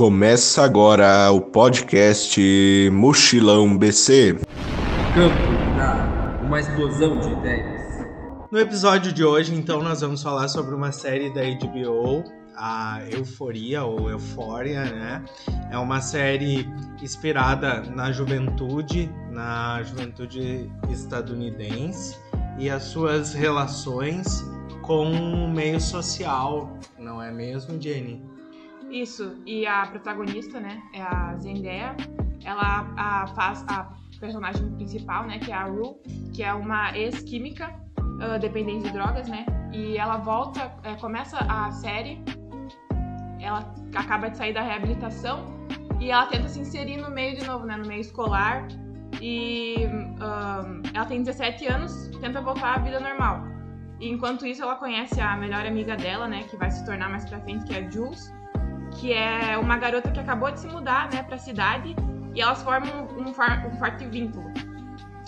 Começa agora o podcast Mochilão BC. Campo uma explosão de ideias. No episódio de hoje, então, nós vamos falar sobre uma série da HBO, a Euforia ou Euphoria, né? É uma série inspirada na juventude, na juventude estadunidense e as suas relações com o meio social, não é mesmo, Jenny? Isso, e a protagonista, né, é a Zendaya. Ela a, faz a personagem principal, né, que é a Rue, que é uma ex-química uh, dependente de drogas, né, e ela volta, é, começa a série, ela acaba de sair da reabilitação e ela tenta se inserir no meio de novo, né, no meio escolar, e uh, ela tem 17 anos, tenta voltar à vida normal. E enquanto isso, ela conhece a melhor amiga dela, né, que vai se tornar mais pra frente, que é a Jules, que é uma garota que acabou de se mudar, né, para a cidade, e elas formam um, um, forte vínculo.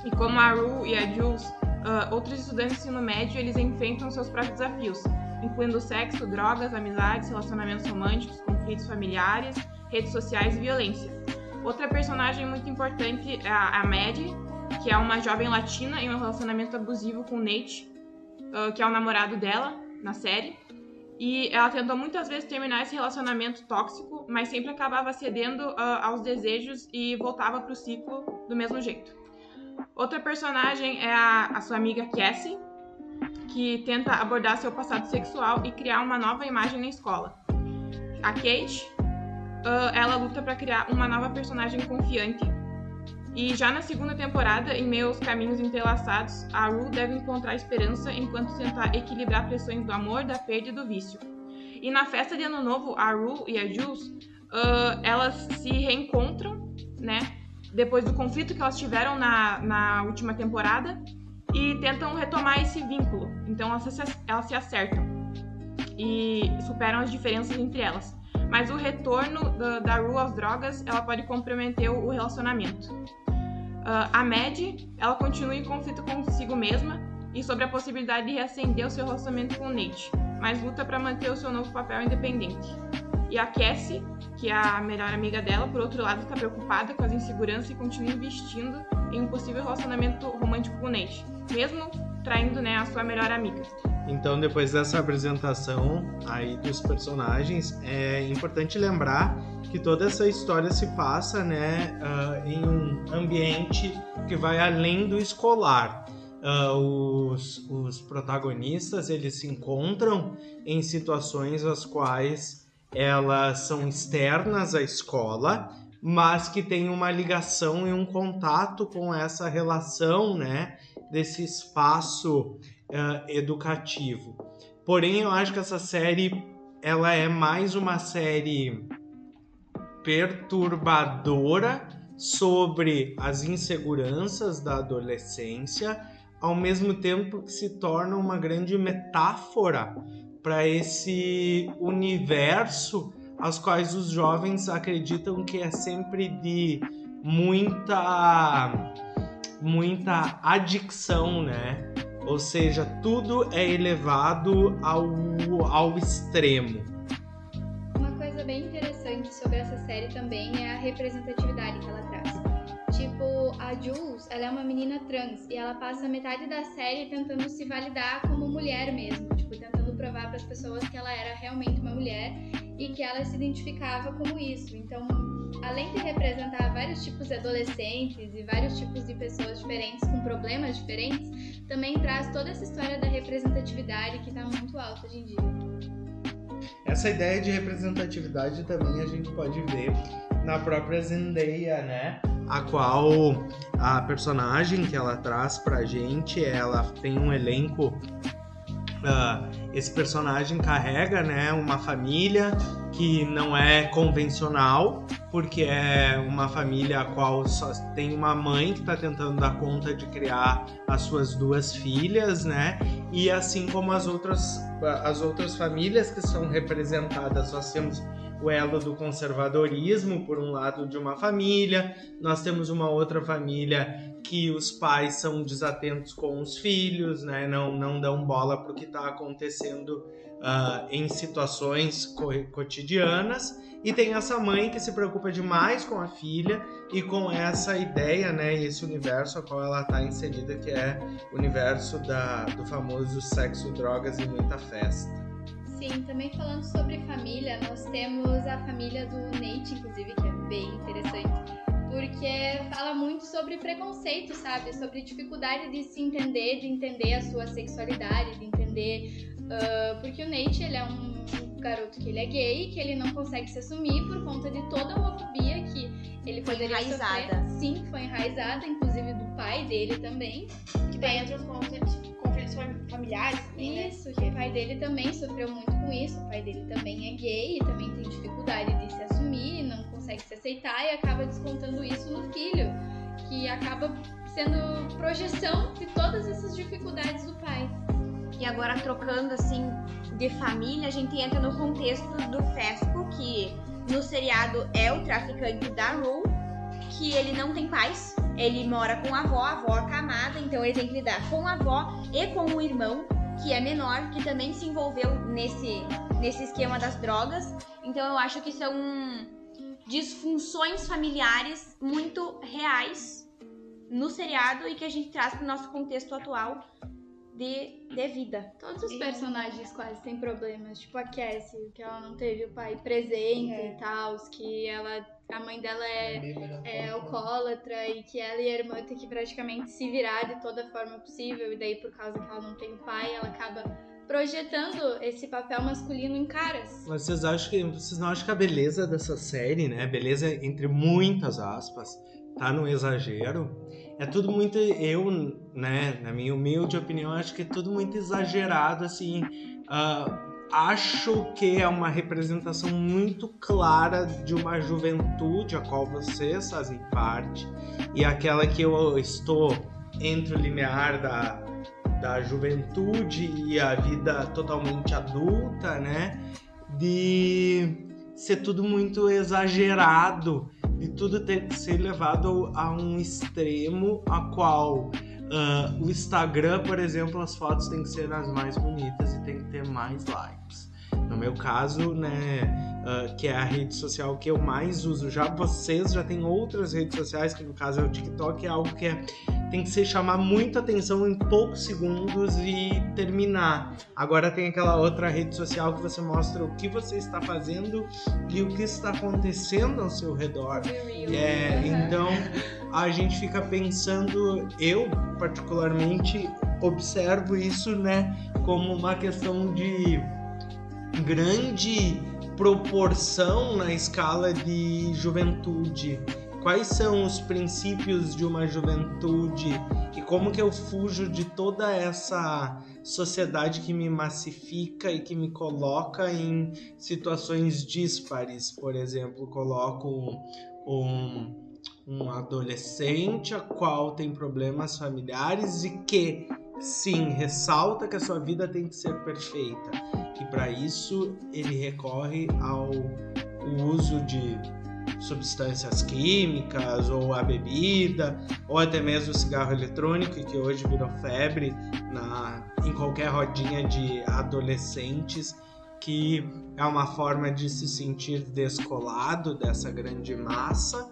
E como a Ru e a Jules, uh, outros estudantes do ensino médio, eles enfrentam seus próprios desafios, incluindo sexo, drogas, amizades, relacionamentos românticos, conflitos familiares, redes sociais e violência. Outra personagem muito importante é a Maddie, que é uma jovem latina em um relacionamento abusivo com o Nate, uh, que é o namorado dela na série. E ela tentou muitas vezes terminar esse relacionamento tóxico, mas sempre acabava cedendo uh, aos desejos e voltava pro ciclo do mesmo jeito. Outra personagem é a, a sua amiga Cassie, que tenta abordar seu passado sexual e criar uma nova imagem na escola. A Kate, uh, ela luta para criar uma nova personagem confiante. E já na segunda temporada, em meio aos caminhos entrelaçados, a Rue deve encontrar esperança enquanto tentar equilibrar pressões do amor, da perda e do vício. E na festa de Ano Novo, a Rue e a Jules, uh, elas se reencontram, né? Depois do conflito que elas tiveram na, na última temporada e tentam retomar esse vínculo. Então elas se, elas se acertam e superam as diferenças entre elas. Mas o retorno da, da Rue às drogas, ela pode comprometer o relacionamento. Uh, a Mad, ela continua em conflito consigo mesma e sobre a possibilidade de reacender o seu relacionamento com o Nate, mas luta para manter o seu novo papel independente. E a Cassie, que é a melhor amiga dela, por outro lado, está preocupada com as inseguranças e continua investindo em um possível relacionamento romântico com o Nate, mesmo traindo né, a sua melhor amiga. Então, depois dessa apresentação aí dos personagens, é importante lembrar que toda essa história se passa né, uh, em um ambiente que vai além do escolar. Uh, os, os protagonistas eles se encontram em situações as quais elas são externas à escola, mas que têm uma ligação e um contato com essa relação, né, desse espaço uh, educativo. Porém, eu acho que essa série ela é mais uma série perturbadora sobre as inseguranças da adolescência, ao mesmo tempo que se torna uma grande metáfora para esse universo aos quais os jovens acreditam que é sempre de muita muita adicção, né? Ou seja, tudo é elevado ao, ao extremo coisa bem interessante sobre essa série também é a representatividade que ela traz. Tipo, a Jules, ela é uma menina trans e ela passa metade da série tentando se validar como mulher mesmo, tipo, tentando provar para as pessoas que ela era realmente uma mulher e que ela se identificava como isso. Então, além de representar vários tipos de adolescentes e vários tipos de pessoas diferentes com problemas diferentes, também traz toda essa história da representatividade que está muito alta hoje em dia. Essa ideia de representatividade também a gente pode ver na própria Zendaya, né? A qual a personagem que ela traz pra gente, ela tem um elenco Uh, esse personagem carrega né, uma família que não é convencional, porque é uma família a qual só tem uma mãe que está tentando dar conta de criar as suas duas filhas, né? E assim como as outras, as outras famílias que são representadas, nós temos o elo do conservadorismo, por um lado, de uma família, nós temos uma outra família que os pais são desatentos com os filhos, né? não, não dão bola para o que está acontecendo ah, em situações co- cotidianas e tem essa mãe que se preocupa demais com a filha e com essa ideia, né, esse universo a qual ela está inserida, que é o universo da, do famoso sexo, drogas e muita festa. Sim, também falando sobre família, nós temos a família do Nate, inclusive, que é bem interessante, porque fala muito sobre preconceito, sabe? Sobre dificuldade de se entender, de entender a sua sexualidade, de entender. ah, porque o Nate, ele é um garoto que ele é gay, que ele não consegue se assumir por conta de toda a homofobia que ele Foi poderia enraizada. sofrer. Sim, foi enraizada, inclusive do pai dele também. Que daí entra os conflitos, fam- familiares também, né? Isso, que o pai dele também sofreu muito com isso. O pai dele também é gay e também tem dificuldade de se assumir, não consegue se aceitar e acaba descontando isso no filho, que acaba sendo projeção de todas essas dificuldades do pai. E agora trocando assim de família, a gente entra no contexto do Fesco, que no seriado é o traficante da Rue, que ele não tem pais, ele mora com a avó, a avó acamada, então ele tem que lidar com a avó e com o irmão, que é menor, que também se envolveu nesse, nesse esquema das drogas. Então eu acho que são disfunções familiares muito reais no seriado e que a gente traz para o nosso contexto atual de, de vida. Todos os personagens quase têm problemas, tipo a Cassie, que ela não teve o pai presente É. e tal, que ela a mãe dela é é alcoólatra e que ela e a irmã têm que praticamente se virar de toda forma possível, e daí por causa que ela não tem o pai, ela acaba projetando esse papel masculino em caras. Mas vocês acham que vocês não acham que a beleza dessa série, né? Beleza entre muitas aspas, tá no exagero? É tudo muito eu, né, na minha humilde opinião, acho que é tudo muito exagerado assim. ah, acho que é uma representação muito clara de uma juventude a qual vocês fazem parte e aquela que eu estou entre o limiar da da juventude e a vida totalmente adulta, né? De ser tudo muito exagerado, de tudo ter que ser levado a um extremo a qual ah, o Instagram, por exemplo, as fotos têm que ser as mais bonitas e tem que ter mais likes. No meu caso, né, ah, que é a rede social que eu mais uso. Já vocês já têm outras redes sociais, que no caso é o TikTok, é algo que é tem que ser chamar muita atenção em poucos segundos e terminar. Agora tem aquela outra rede social que você mostra o que você está fazendo e o que está acontecendo ao seu redor. É, então a gente fica pensando, eu particularmente observo isso, né, como uma questão de grande proporção na escala de juventude quais são os princípios de uma juventude e como que eu fujo de toda essa sociedade que me massifica e que me coloca em situações díspares. Por exemplo, coloco um, um adolescente a qual tem problemas familiares e que sim ressalta que a sua vida tem que ser perfeita e para isso ele recorre ao uso de substâncias químicas ou a bebida ou até mesmo o cigarro eletrônico que hoje virou febre na, em qualquer rodinha de adolescentes que é uma forma de se sentir descolado dessa grande massa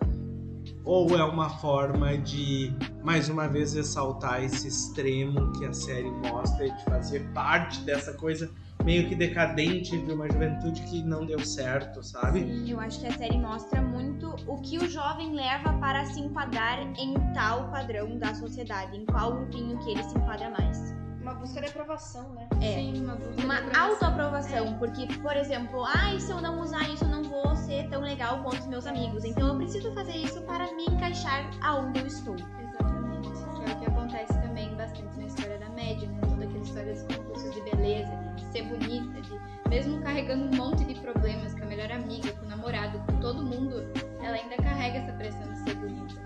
ou é uma forma de mais uma vez ressaltar esse extremo que a série mostra de fazer parte dessa coisa meio que decadente de uma juventude que não deu certo, sabe? Sim, eu acho que a série mostra muito o que o jovem leva para se enquadrar em tal padrão da sociedade, em qual grupinho que ele se enquadra mais. Uma busca de aprovação, né? É. Sim, uma busca de Uma aprovação. autoaprovação, porque, por exemplo, ai, se eu não usar isso, eu não vou ser tão legal quanto os meus amigos. Então eu preciso fazer isso para me encaixar aonde eu estou. Exatamente. Que é o que ser bonita, de mesmo carregando um monte de problemas com a melhor amiga, com o namorado, com todo mundo, ela ainda carrega essa pressão de ser bonita.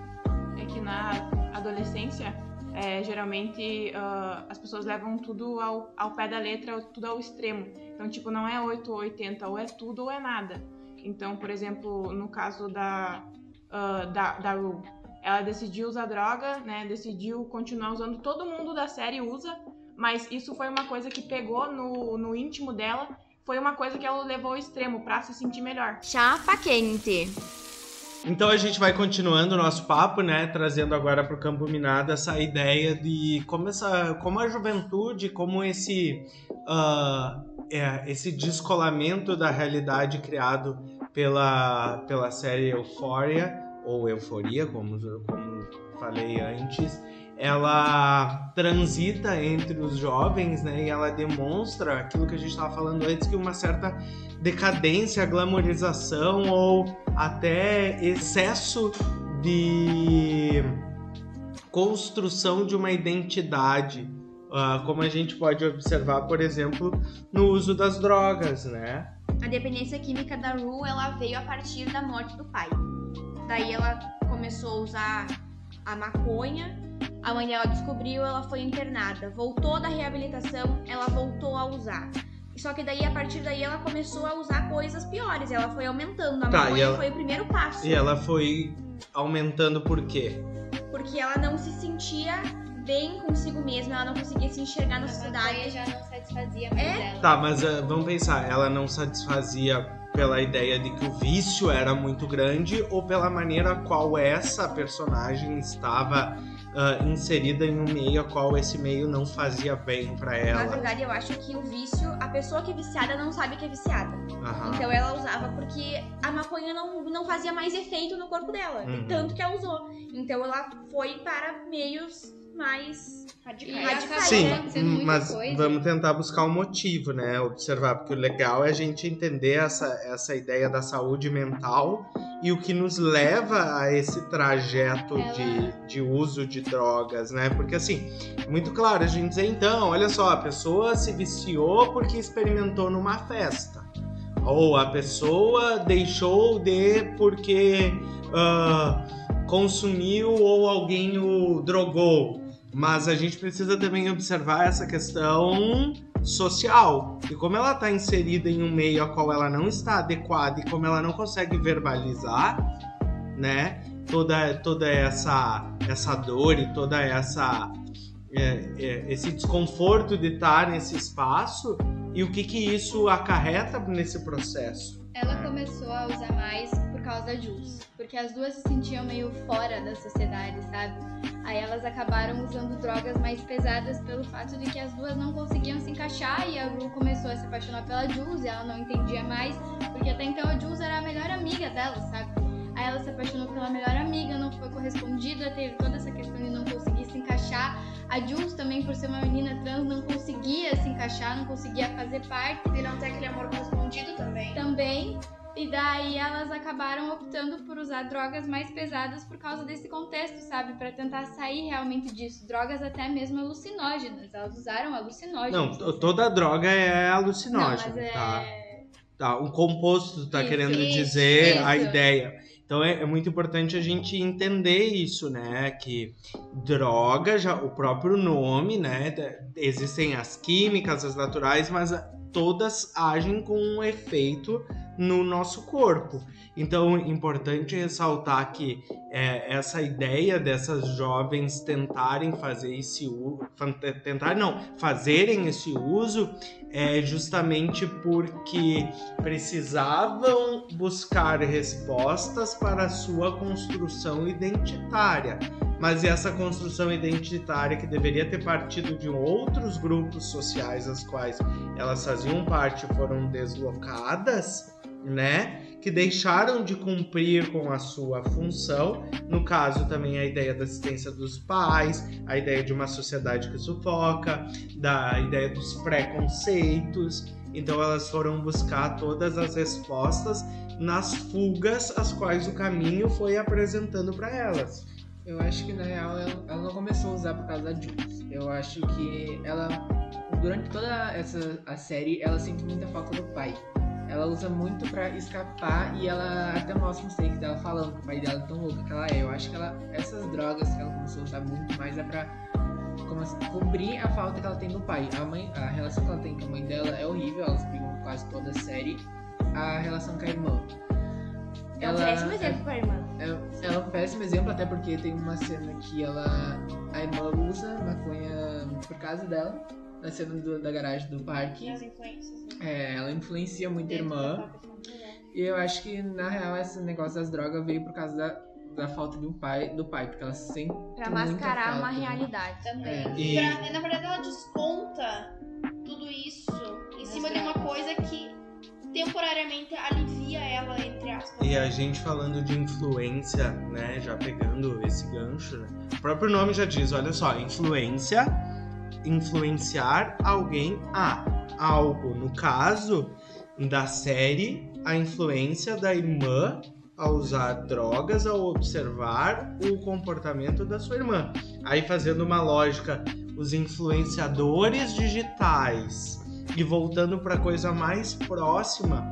É que na adolescência, é, geralmente ah, as pessoas levam tudo ao, ao pé da letra, tudo ao extremo. Então, tipo, não é 8 ou 80, ou é tudo ou é nada. Então, por exemplo, no caso da, ah, da, da ela decidiu usar droga, né? Decidiu continuar usando. Todo mundo da série usa, mas isso foi uma coisa que pegou no, no íntimo dela foi uma coisa que ela levou ao extremo pra se sentir melhor. Chapa quente. Então a gente vai continuando o nosso papo, né? Trazendo agora para o Campo Minado essa ideia de como, essa, como a juventude, como esse, ah, é, esse descolamento da realidade criado pela, pela série Euphoria, ou Euforia, como, como falei antes, ela transita entre os jovens, né? E ela demonstra aquilo que a gente estava falando antes, que uma certa decadência, glamorização ou até excesso de construção de uma identidade. ah, como a gente pode observar, por exemplo, no uso das drogas, né? A dependência química da Rue, ela veio a partir da morte do pai. Daí ela começou a usar a maconha. A mãe dela descobriu, ela foi internada. Voltou da reabilitação, ela voltou a usar. Só que daí, a partir daí, ela começou a usar coisas piores. Ela foi aumentando. A Tá, maconha ela- foi o primeiro passo. E ela foi aumentando por quê? Porque ela não se sentia bem consigo mesma. Ela não conseguia se enxergar na A sociedade. já não satisfazia mais É? ela. Tá, mas ah, vamos pensar, ela não satisfazia pela ideia de que o vício era muito grande ou pela maneira qual essa personagem estava ah, inserida em um meio a qual esse meio não fazia bem pra Na ela. verdade, eu acho que o vício, a pessoa que é viciada não sabe que é viciada. Aham. Então ela usava porque a maconha não, não fazia mais efeito no corpo dela. Uhum. Tanto que ela usou. Então ela foi para meios mais radicais. Sim, muita mas coisa. vamos tentar buscar um motivo, né? Observar, porque o legal é a gente entender essa, essa ideia da saúde mental e o que nos leva a esse trajeto de, de uso de drogas, né? Porque assim, muito claro a gente dizer, então, olha só, a pessoa se viciou porque experimentou numa festa. Ou a pessoa deixou de porque ah, consumiu ou alguém o drogou. Mas a gente precisa também observar essa questão social. E como ela está inserida em um meio a qual ela não está adequada e como ela não consegue verbalizar, né? Toda, toda essa, essa dor e toda essa é, é, esse desconforto de estar nesse espaço e o que que isso acarreta nesse processo. Ela começou a usar mais por causa da Jules. Porque as duas se sentiam meio fora da sociedade, sabe? Aí elas acabaram usando drogas mais pesadas pelo fato de que as duas não conseguiam se encaixar e a Rue começou a se apaixonar pela Jules e ela não entendia mais, porque até então a Jules era a melhor amiga dela, sabe? Aí ela se apaixonou pela melhor amiga, não foi correspondida, teve toda essa questão de não conseguir se encaixar. A Jules também, por ser uma menina trans, não conseguia se encaixar, não conseguia fazer parte E não tem aquele amor correspondido também. também. E daí elas acabaram optando por usar drogas mais pesadas por causa desse contexto, sabe? Pra tentar sair realmente disso. Drogas até mesmo alucinógenas. Elas usaram Não, alucinógenos. to- toda droga é Não, alucinógena, mas é... tá? Tá, um composto tá Isso, querendo isso, dizer a isso. ideia. Então é, é muito importante a gente entender isso, né? Que droga, já o próprio nome, né? Existem as químicas, as naturais, mas todas agem com um efeito no nosso corpo. Então, importante ressaltar que é, essa ideia dessas jovens tentarem fazer esse uso, tentar não, fazerem esse uso é justamente porque precisavam buscar respostas para a sua construção identitária. Mas essa construção identitária que deveria ter partido de outros grupos sociais, as quais elas faziam parte, foram deslocadas, né? Que deixaram de cumprir com a sua função. No caso, também a ideia da assistência dos pais, a ideia de uma sociedade que sufoca, da ideia dos preconceitos. Então elas foram buscar todas as respostas nas fugas as quais o caminho foi apresentando para elas. Eu acho que na real ela, não começou a usar por causa da Jules. Eu acho que ela, durante toda essa a série, ela sente muita falta do pai. Ela usa muito pra escapar e ela até mostra uns takes dela falando que o pai dela é tão louco que ela é. Eu acho que ela, essas drogas que ela começou a usar muito mais é pra assim, cobrir a falta que ela tem no pai. A, mãe, a relação que ela tem com a mãe dela é horrível, elas brigam quase toda a série. A relação com a irmã. É um péssimo exemplo pra irmã. É, ela é um péssimo exemplo, até porque tem uma cena que ela. A irmã usa maconha por causa dela. Na cena do- da garagem do parque. E as influências. né? É, ela influencia muito a irmã. própria família. E eu acho que, na real, esse negócio das drogas veio por causa da, da falta de um pai, do pai, porque ela sempre. Pra muita mascarar uma né? realidade. Também. É. E- Pra- na verdade, ela desconta tudo isso em cima de uma coisa que temporariamente alivia ela, entre aspas. E a gente falando de influência, né? Já pegando esse gancho, né? O próprio nome já diz, olha só, influência, influenciar alguém a algo. No caso da série, a influência da irmã a usar drogas, ao observar o comportamento da sua irmã. Aí fazendo uma lógica, os influenciadores digitais e voltando para coisa mais próxima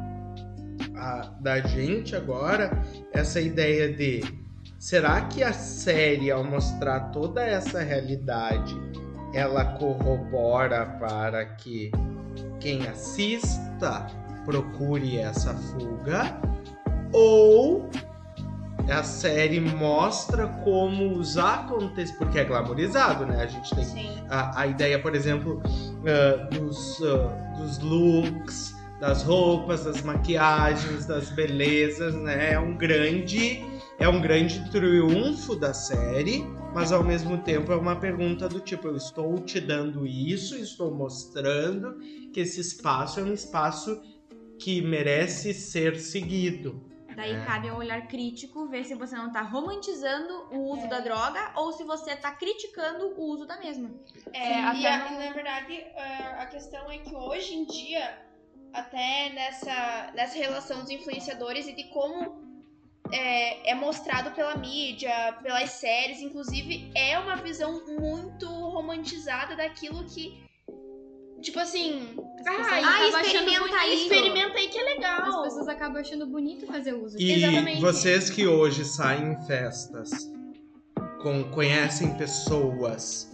a- da gente agora, essa ideia de será que a série, ao mostrar toda essa realidade, ela corrobora para que quem assista procure essa fuga? Ou a série mostra como os acontecimentos, porque é glamorizado, né? A gente tem Sim. a, a ideia, por exemplo, ah, dos, ah, dos looks, das roupas, das maquiagens, das belezas, né? É um grande é um grande triunfo da série, mas ao mesmo tempo é uma pergunta do tipo, eu estou te dando isso, estou mostrando que esse espaço é um espaço que merece ser seguido. Daí É. cabe ao olhar crítico ver se você não tá romantizando o uso É. da droga ou se você tá criticando o uso da mesma. É, É, e, a- e na verdade, a, a questão é que hoje em dia, até nessa, nessa relação dos influenciadores e de como é, é mostrado pela mídia, pelas séries, inclusive, é uma visão muito romantizada daquilo que. Tipo assim, As Ah, ah, experimenta isso. experimenta aí que é legal. As pessoas acabam achando bonito fazer uso E disso. Exatamente. vocês que hoje saem em festas, com, conhecem pessoas,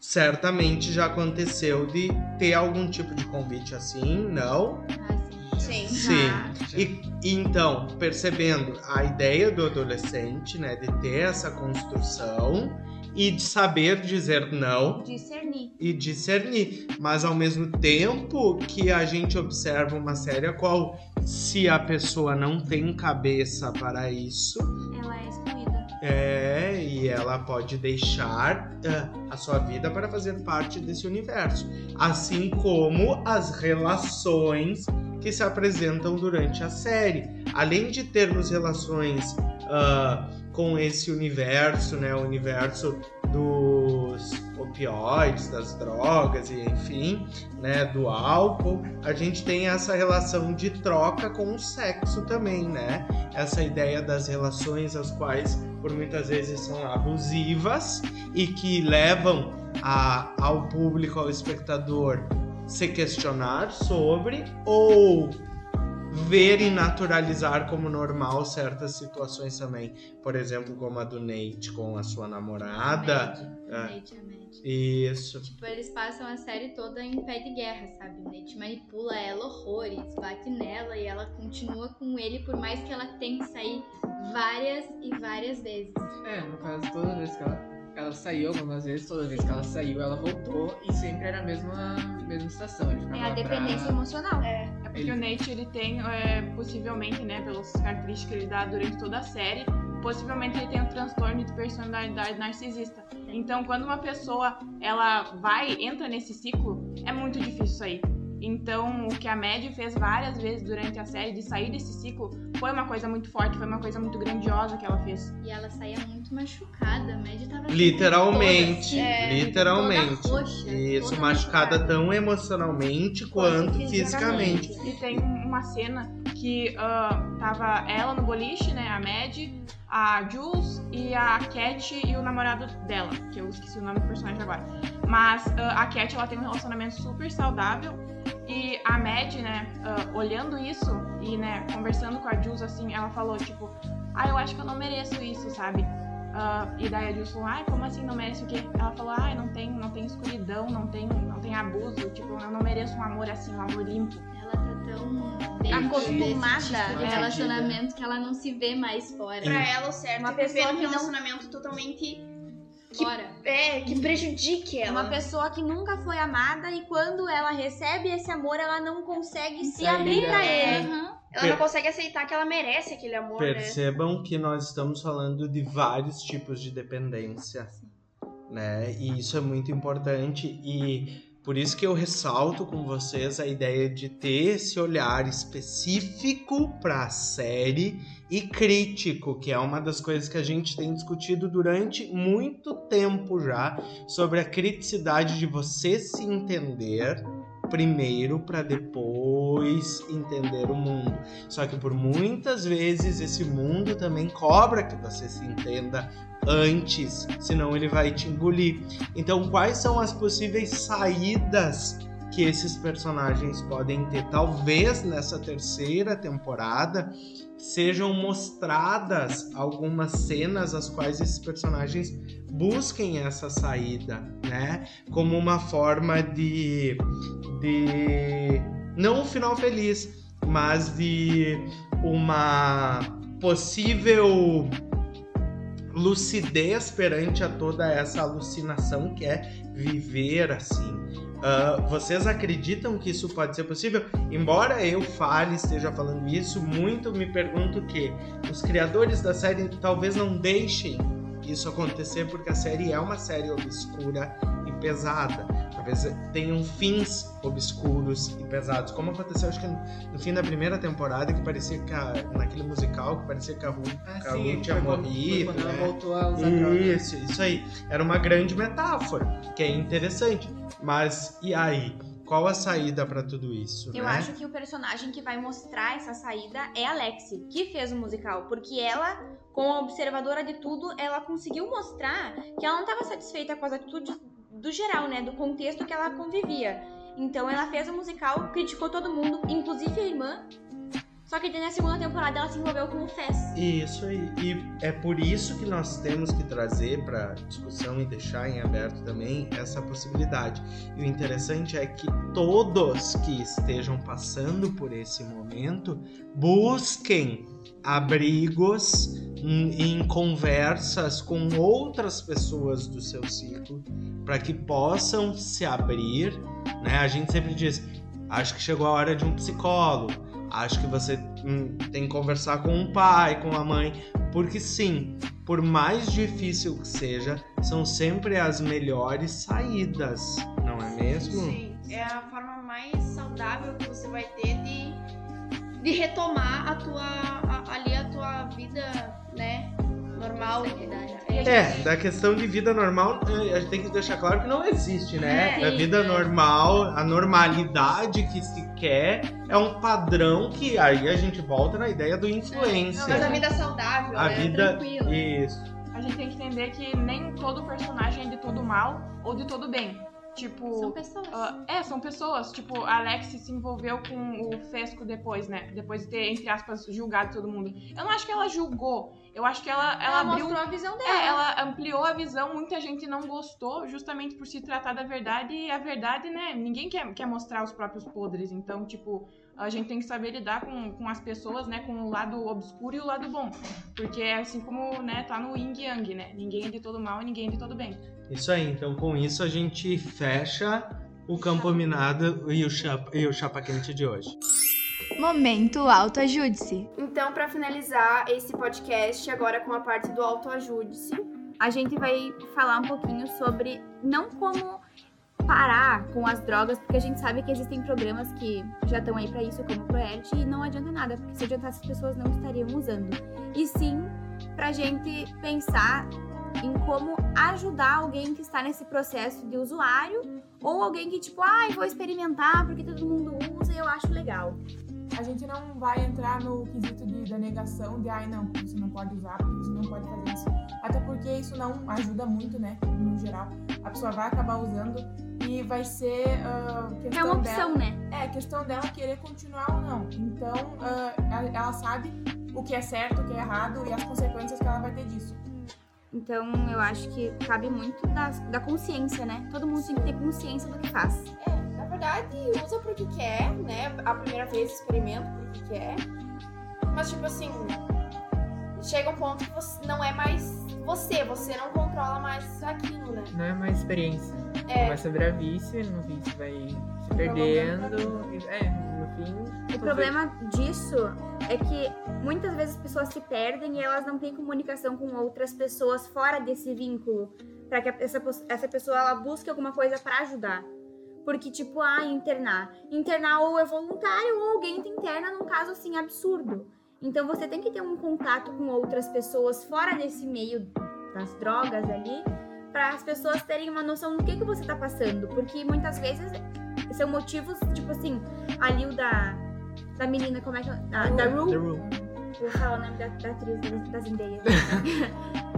certamente já aconteceu de ter algum tipo de convite assim, não? Ah, sim. Sim. Sim. Ah, E, e então, percebendo a ideia do adolescente, né, de ter essa construção e de saber dizer não, discernir. e discernir, mas ao mesmo tempo que a gente observa uma série a qual se a pessoa não tem cabeça para isso, Ela é excluída. é e ela pode deixar ah, a sua vida para fazer parte desse universo, assim como as relações que se apresentam durante a série, além de termos relações ah, com esse universo, né, o universo dos opioides, das drogas e enfim, né, do álcool, a gente tem essa relação de troca com o sexo também, né? Essa ideia das relações as quais por muitas vezes são abusivas e que levam a- ao público, ao espectador se questionar sobre ou ver e naturalizar como normal certas situações também. Por exemplo, como a do Nate com a sua namorada. O é. Nate, Nate. Isso. Tipo, eles passam a série toda em pé de guerra, sabe? O Nate manipula ela horrores, bate nela e ela continua com ele por mais que ela tente sair várias e várias vezes. É, no caso, toda vez que ela, ela saiu, algumas vezes, toda vez que ela saiu, ela voltou e sempre era a mesma, mesma situação. É a dependência pra... emocional. É. É porque Ele- o Nate, ele tem, é, possivelmente, né, pelas características que ele dá durante toda a série, possivelmente ele tem um transtorno de personalidade narcisista. Então, quando uma pessoa, ela vai, entra nesse ciclo, é muito difícil sair. Então, o que a Mad fez várias vezes durante a série de sair desse ciclo foi uma coisa muito forte, foi uma coisa muito grandiosa que ela fez. E ela saía muito machucada, a Mad tava Literalmente. toda assim, É, literalmente. toda roxa, Isso, toda machucada tão emocionalmente quanto fisicamente. E tem uma cena que ah, tava ela no boliche, né? A Mad, a Jules e a Cat e o namorado dela, que eu esqueci o nome do personagem agora. Mas ah, a Cat ela tem um relacionamento super saudável e a Mad, né, ah, olhando isso e né, conversando com a Jules assim, ela falou tipo, ah, eu acho que eu não mereço isso, sabe? Ah, e daí a Jules falou, ai, como assim não merece o quê? Ela falou, ai, não tem, não tem escuridão, não tem, não tem abuso, tipo, eu não mereço um amor assim, um amor limpo. Ela tá tão dentro Acostumada, desse tipo de é. relacionamento que ela não se vê mais fora. Pra ela, o certo Uma é viver pessoa um que não- relacionamento totalmente que, é, que prejudique É ela. uma pessoa que nunca foi amada e quando ela recebe esse amor, ela não consegue se abrir pra dela. ele. Aham. Ela não consegue aceitar que ela merece aquele amor, né? Percebam que nós estamos falando de vários tipos de dependência, né? E isso é muito importante e por isso que eu ressalto com vocês a ideia de ter esse olhar específico para a série e crítico, que é uma das coisas que a gente tem discutido durante muito tempo já, sobre a criticidade de você se entender primeiro para depois entender o mundo. Só que por muitas vezes esse mundo também cobra que você se entenda antes, senão ele vai te engolir. Então, quais são as possíveis saídas que esses personagens podem ter? Talvez nessa terceira temporada sejam mostradas algumas cenas as quais esses personagens busquem essa saída, né? Como uma forma de de não um final feliz, mas de uma possível lucidez perante a toda essa alucinação que é viver assim. Ah, vocês acreditam que isso pode ser possível? Embora eu fale, esteja falando isso, muito me pergunto que os criadores da série talvez não deixem isso acontecer porque a série é uma série obscura pesada. Talvez tenham fins obscuros e pesados, como aconteceu acho que no, no fim da primeira temporada que parecia que a, naquele musical que parecia que a Ru, Ah, que a sim, Ru tinha morrido, quando né? ela voltou a usar. Isso, isso aí. Era uma grande metáfora, que é interessante. Mas e aí? Qual a saída pra tudo isso? Eu né? acho que o personagem que vai mostrar essa saída é a Lexi, que fez o musical, porque ela, como observadora de tudo, ela conseguiu mostrar que ela não estava satisfeita com as atitudes do geral, né, do contexto que ela convivia. Então ela fez o musical, criticou todo mundo, inclusive a irmã. Só que na segunda temporada ela se envolveu com o Fez. Isso aí. E é por isso que nós temos que trazer para discussão e deixar em aberto também essa possibilidade. E o interessante é que todos que estejam passando por esse momento busquem abrigos em, em conversas com outras pessoas do seu ciclo para que possam se abrir, né? A gente sempre diz, acho que chegou a hora de um psicólogo. Acho que você hum, tem que conversar com o pai, com a mãe, porque sim, por mais difícil que seja, são sempre as melhores saídas, não é mesmo? Sim, é a forma mais saudável que você vai ter de, de retomar a tua, a- ali a tua vida, né, normal. É, da questão de vida normal, eh, a gente tem que deixar claro que não existe, né? É, a vida normal, a normalidade que se quer é um padrão que aí a gente volta na ideia do influencer. Mas a vida saudável, A né, vida- tranquila. Isso. A gente tem que entender que nem todo personagem é de todo mal ou de todo bem. Tipo. São pessoas. Ah, é, são pessoas. Tipo, a Alex se envolveu com o Fesco depois, né? Depois de ter, entre aspas, julgado todo mundo. Eu não acho que ela julgou. Eu acho que ela, ela, Ela, abriu. mostrou a visão dela. É, ela ampliou a visão, muita gente não gostou, justamente por se tratar da verdade, e a verdade, né, ninguém quer, quer mostrar os próprios podres, então, tipo, a gente tem que saber lidar com, com as pessoas, né, com o lado obscuro e o lado bom, porque é assim como, né, tá no yin yang, né, ninguém é de todo mal e ninguém é de todo bem. Isso aí, então com isso a gente fecha o campo minado e o chapa, e o chapa quente de hoje. Momento autoajude-se. Então, pra finalizar esse podcast, agora com a parte do autoajude-se, a gente vai falar um pouquinho sobre não como parar com as drogas, porque a gente sabe que existem programas que já estão aí pra isso, como o Proerd, e não adianta nada, porque se adiantasse as pessoas não estariam usando. E sim pra gente pensar em como ajudar alguém que está nesse processo de usuário, ou alguém que tipo, ai, vou experimentar porque todo mundo usa e eu acho legal. a gente não vai entrar no quesito de, da negação de ai não, você não pode usar, você não pode fazer isso. Até porque isso não ajuda muito, né? No geral. A pessoa vai acabar usando e vai ser questão É uma opção, dela. né? É, questão dela querer continuar ou não. Então, ela- ela sabe o que é certo, o que é errado e as consequências que ela vai ter disso. Então eu acho que cabe muito da, da consciência, né? Todo mundo tem que ter consciência do que faz. É, na verdade, usa porque quer, né? A primeira vez experimenta porque quer. Mas, tipo assim, chega um ponto que você não é mais você, você não controla mais aquilo, né? Não é mais experiência. É. Sobre a vício, e no vício vai se perdendo. e- É, no fim. O problema disso é que muitas vezes as pessoas se perdem e elas não têm comunicação com outras pessoas fora desse vínculo, Pra que essa, essa pessoa ela busque alguma coisa pra ajudar. Porque, tipo, ah, internar. Internar ou é voluntário ou alguém te interna num caso assim absurdo. Então você tem que ter um contato com outras pessoas fora desse meio das drogas ali, para as pessoas terem uma noção do que, que você tá passando. Porque muitas vezes são motivos, tipo assim, ali o da, da menina, como é que é? Da, da Rue. Vou falar o nome da, da atriz da, da Zendaya.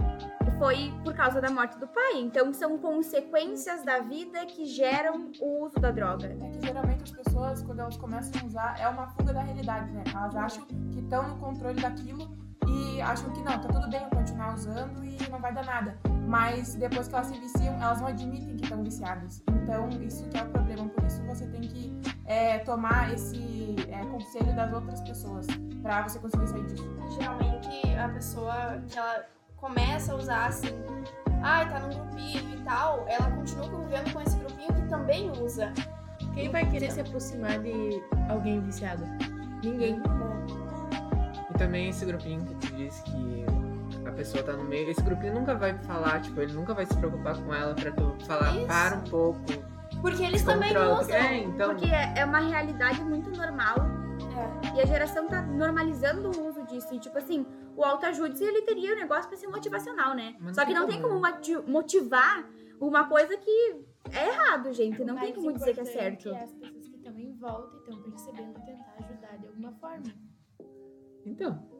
Foi por causa da morte do pai. Então são consequências da vida que geram o uso da droga. É que geralmente as pessoas, quando elas começam a usar, é uma fuga da realidade, né? Elas acham que estão no controle daquilo e acham que não, tá tudo bem eu continuar usando e não vai dar nada. Mas depois que elas se viciam, elas não admitem que estão viciadas. Então, isso que é o problema. Por isso você tem que é, tomar esse é, conselho das outras pessoas pra você conseguir sair disso. Geralmente a pessoa que ela começa a usar assim, ai, tá num grupinho e tal, ela continua convivendo com esse grupinho que também usa. Quem vai querer se aproximar de alguém viciado? Ninguém. E também esse grupinho que tu disse que a pessoa tá no meio. Esse grupinho nunca vai falar, tipo, ele nunca vai se preocupar com ela pra tu falar, Isso. para um pouco. Porque eles também usam. É, então. Porque é é uma realidade muito normal. É. E a geração tá normalizando o uso disso. E, tipo assim, o autoajude, ele teria o negócio pra ser motivacional, né? Mas Só que não tem como. como moti- motivar uma coisa que é errado, gente. Não tem como dizer que é importante certo. É as pessoas que estão em volta e estão percebendo tentar ajudar de alguma forma. Então.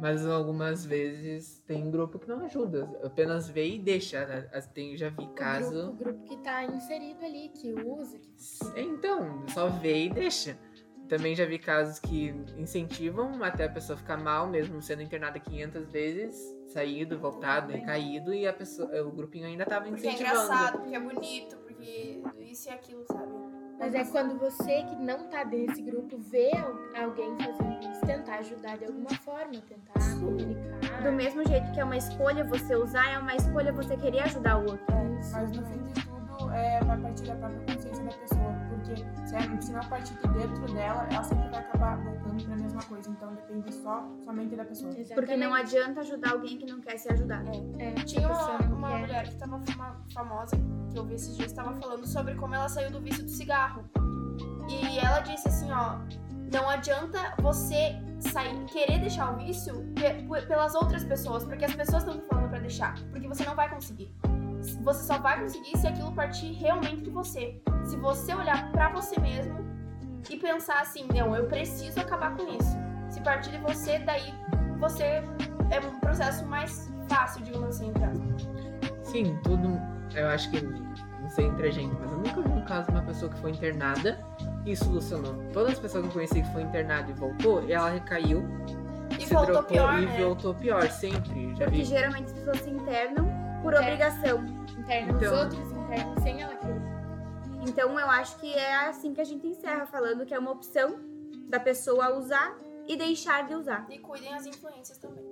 Mas algumas vezes tem grupo que não ajuda. Apenas vê e deixa. né? As- Tem, já vi O caso. grupo, o grupo que tá inserido ali, que usa, que, que Então, só vê e deixa. Também já vi casos que incentivam até a pessoa ficar mal, mesmo sendo internada 500 vezes, saído, voltado, recaído, e a pessoa, o grupinho ainda tava Porque é incentivando. engraçado, porque é bonito, porque isso e aquilo, sabe? Mas é quando você que não tá desse grupo vê al- alguém fazendo isso, tentar ajudar de alguma forma, tentar comunicar. Do mesmo jeito que é uma escolha você usar, é uma escolha você querer ajudar o outro. Mas no fim de tudo, é, vai partir da própria consciência da pessoa. Porque se, é- se não partir de dentro dela, ela sempre vai acabar voltando pra mesma coisa. Então depende só, somente da pessoa. Porque não adianta ajudar alguém que não quer ser ajudado. É, Tinha a uma, pessoa não uma quer. mulher que tava fama- famosa, que eu vi esses dias, tava falando sobre como ela saiu do vício do cigarro. E ela disse assim, ó, não adianta você sair, querer deixar o vício pe- pe- pelas outras pessoas, porque as pessoas estão te falando pra deixar, porque você não vai conseguir. Você só vai conseguir se aquilo partir realmente de você. Se você olhar pra você mesmo e pensar assim, não, eu preciso acabar com isso. Se partir de você, daí você é um processo mais fácil, digamos assim, entre aspas. Sim, tudo. Eu acho que. Não sei entre a gente, mas eu nunca vi um caso de uma pessoa que foi internada e solucionou. Todas as pessoas que eu conheci que foi internada e voltou, ela recaiu. E se voltou dropou pior, e né? voltou pior, sempre. Já Porque vi. geralmente as pessoas se internam por É. obrigação. Interna Então- os outros, interna sem ela querer. Então eu acho que é assim que a gente encerra, falando que é uma opção da pessoa usar e deixar de usar. E cuidem as influências também.